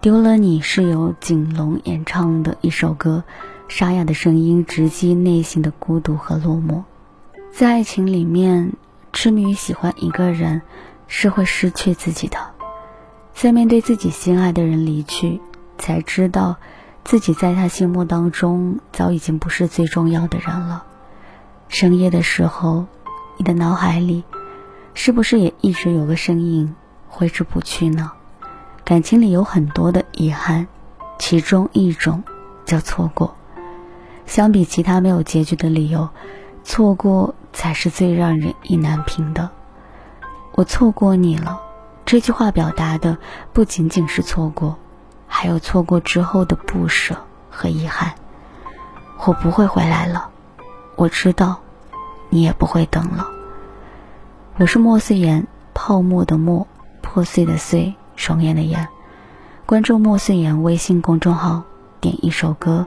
丢了你是由景龙演唱的一首歌，沙哑的声音直击内心的孤独和落寞。在爱情里面，痴迷于喜欢一个人，是会失去自己的。在面对自己心爱的人离去，才知道，自己在他心目当中早已经不是最重要的人了。深夜的时候，你的脑海里，是不是也一直有个声音挥之不去呢？感情里有很多的遗憾，其中一种叫错过。相比其他没有结局的理由，错过才是最让人意难平的。我错过你了，这句话表达的不仅仅是错过，还有错过之后的不舍和遗憾。我不会回来了，我知道，你也不会等了。我是莫碎言，泡沫的沫，破碎的碎。双眼的眼，关注莫碎言微信公众号，点一首歌，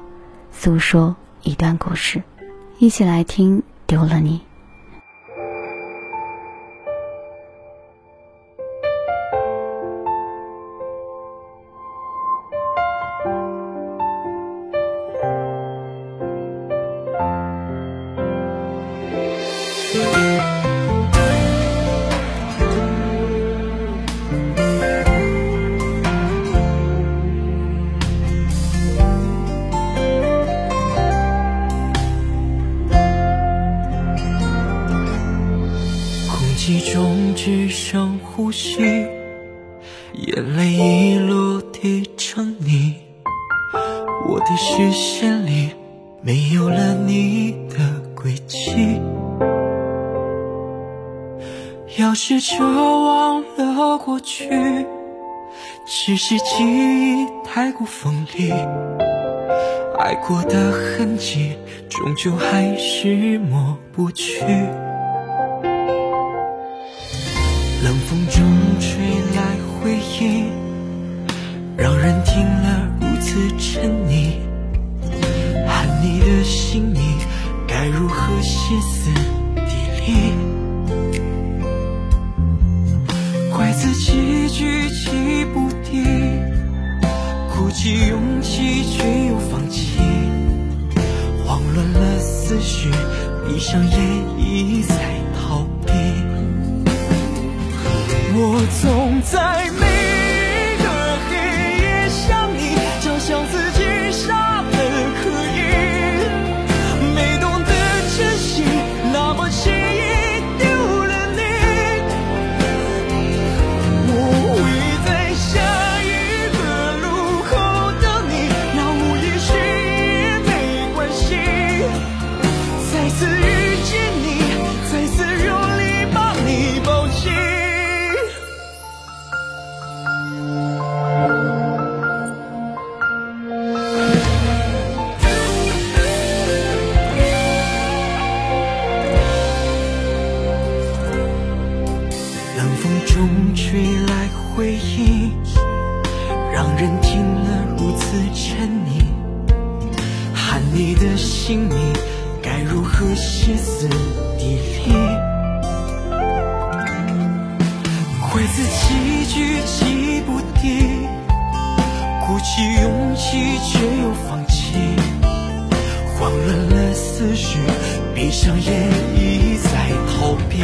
诉说一段故事，一起来听丢了你。只剩呼吸，眼泪已落地成泥。我的视线里没有了你的轨迹。要试着忘了过去，只是记忆太过锋利，爱过的痕迹终究还是抹不去。冷风中吹来回忆，让人听了如此沉溺。喊你的姓名，该如何歇斯底里？怪自己举棋不定，鼓起勇气却又放弃，慌乱了思绪，闭上眼一再我总在中吹来回忆，让人听了如此沉溺。喊你的姓名，该如何歇斯底里？怪自己举棋不定，鼓起勇气却又放弃，慌乱了思绪，闭上眼一再逃避。